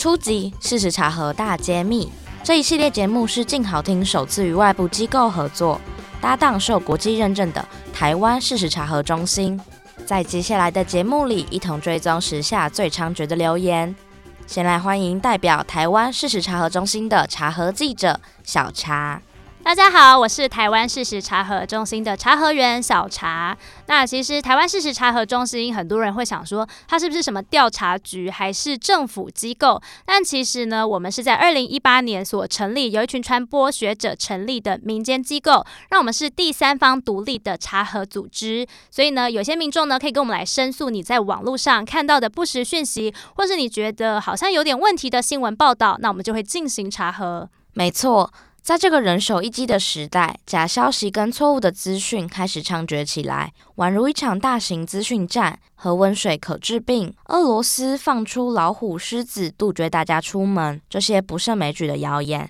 初级！事实查核大揭秘。这一系列节目是静好听首次与外部机构合作，搭档受国际认证的台湾事实查核中心，在接下来的节目里一同追踪时下最猖獗的流言。先来欢迎代表台湾事实查核中心的查核记者小查。大家好，我是台湾事实查核中心的查核员小查。那其实台湾事实查核中心，很多人会想说，它是不是什么调查局，还是政府机构？但其实呢，我们是在二零一八年所成立，由一群传播学者成立的民间机构，让我们是第三方独立的查核组织。所以呢，有些民众呢，可以跟我们来申诉你在网络上看到的不实讯息，或是你觉得好像有点问题的新闻报道，那我们就会进行查核。没错。在这个人手一机的时代，假消息跟错误的资讯开始猖獗起来，宛如一场大型资讯战。核温水可治病，俄罗斯放出老虎、狮子，杜绝大家出门，这些不胜枚举的谣言。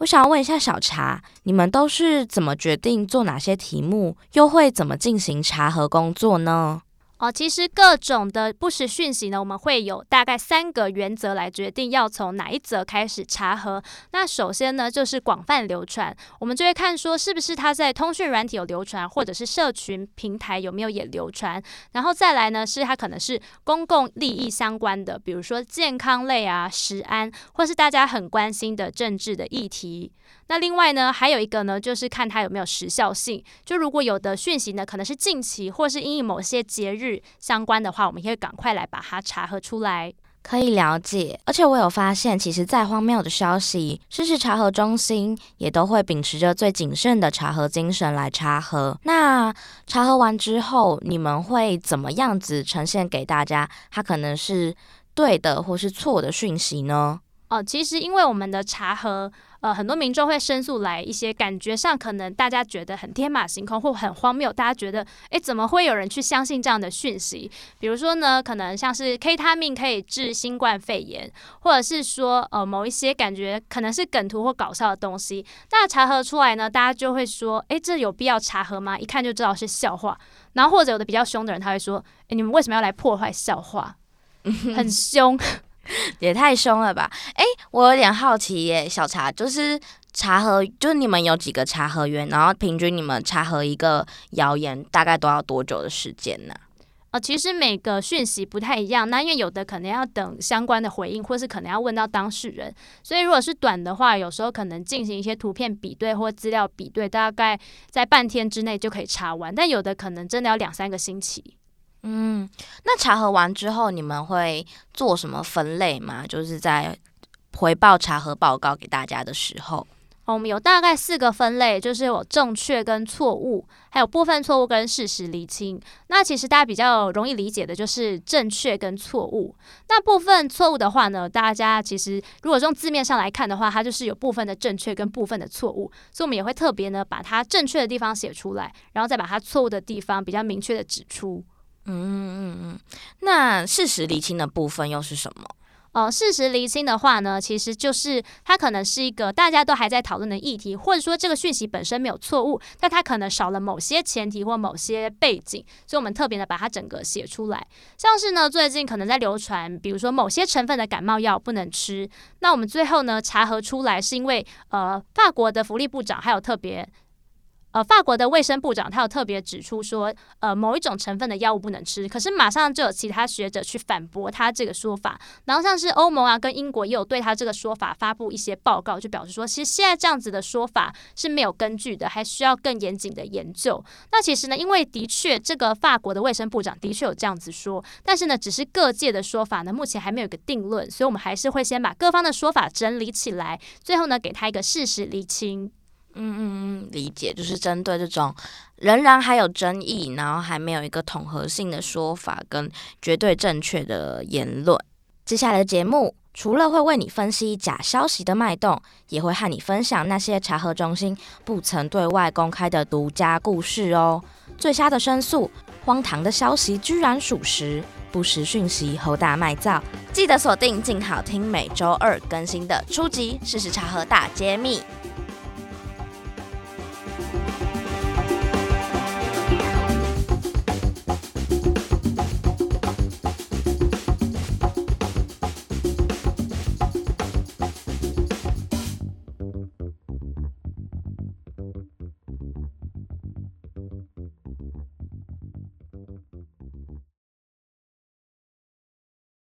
我想要问一下小查，你们都是怎么决定做哪些题目，又会怎么进行查核工作呢？哦，其实各种的不实讯息呢，我们会有大概三个原则来决定要从哪一则开始查核。那首先呢，就是广泛流传，我们就会看说是不是它在通讯软体有流传，或者是社群平台有没有也流传。然后再来呢，是它可能是公共利益相关的，比如说健康类啊、食安，或是大家很关心的政治的议题。那另外呢，还有一个呢，就是看它有没有时效性。就如果有的讯息呢，可能是近期或是因某些节日相关的话，我们可以赶快来把它查核出来。可以了解。而且我有发现，其实再荒谬的消息，事实查核中心也都会秉持着最谨慎的查核精神来查核。那查核完之后，你们会怎么样子呈现给大家？它可能是对的，或是错的讯息呢？哦，其实因为我们的查核，呃，很多民众会申诉来一些感觉上可能大家觉得很天马行空或很荒谬，大家觉得，诶，怎么会有人去相信这样的讯息？比如说呢，可能像是 K 他命可以治新冠肺炎，或者是说，呃，某一些感觉可能是梗图或搞笑的东西，那查核出来呢，大家就会说，诶，这有必要查核吗？一看就知道是笑话。然后或者有的比较凶的人，他会说，诶，你们为什么要来破坏笑话？很凶。也太凶了吧！哎，我有点好奇耶，小查，就是查核，就是你们有几个查核员，然后平均你们查核一个谣言大概都要多久的时间呢？呃，其实每个讯息不太一样，那因为有的可能要等相关的回应，或是可能要问到当事人，所以如果是短的话，有时候可能进行一些图片比对或资料比对，大概在半天之内就可以查完，但有的可能真的要两三个星期。嗯，那查核完之后，你们会做什么分类吗？就是在回报查核报告给大家的时候，我们有大概四个分类，就是有正确跟错误，还有部分错误跟事实厘清。那其实大家比较容易理解的就是正确跟错误。那部分错误的话呢，大家其实如果从字面上来看的话，它就是有部分的正确跟部分的错误，所以我们也会特别呢把它正确的地方写出来，然后再把它错误的地方比较明确的指出。嗯嗯嗯，那事实厘清的部分又是什么？呃，事实厘清的话呢，其实就是它可能是一个大家都还在讨论的议题，或者说这个讯息本身没有错误，但它可能少了某些前提或某些背景，所以我们特别的把它整个写出来。像是呢，最近可能在流传，比如说某些成分的感冒药不能吃，那我们最后呢查核出来是因为呃，法国的福利部长还有特别。呃，法国的卫生部长他有特别指出说，呃，某一种成分的药物不能吃，可是马上就有其他学者去反驳他这个说法，然后像是欧盟啊跟英国也有对他这个说法发布一些报告，就表示说，其实现在这样子的说法是没有根据的，还需要更严谨的研究。那其实呢，因为的确这个法国的卫生部长的确有这样子说，但是呢，只是各界的说法呢，目前还没有一个定论，所以我们还是会先把各方的说法整理起来，最后呢，给他一个事实厘清。嗯嗯嗯，理解，就是针对这种仍然还有争议，然后还没有一个统合性的说法跟绝对正确的言论。接下来的节目除了会为你分析假消息的脉动，也会和你分享那些查核中心不曾对外公开的独家故事哦。最瞎的申诉，荒唐的消息居然属实，不实讯息侯大卖造。记得锁定静好听每周二更新的初级事实查核大揭秘。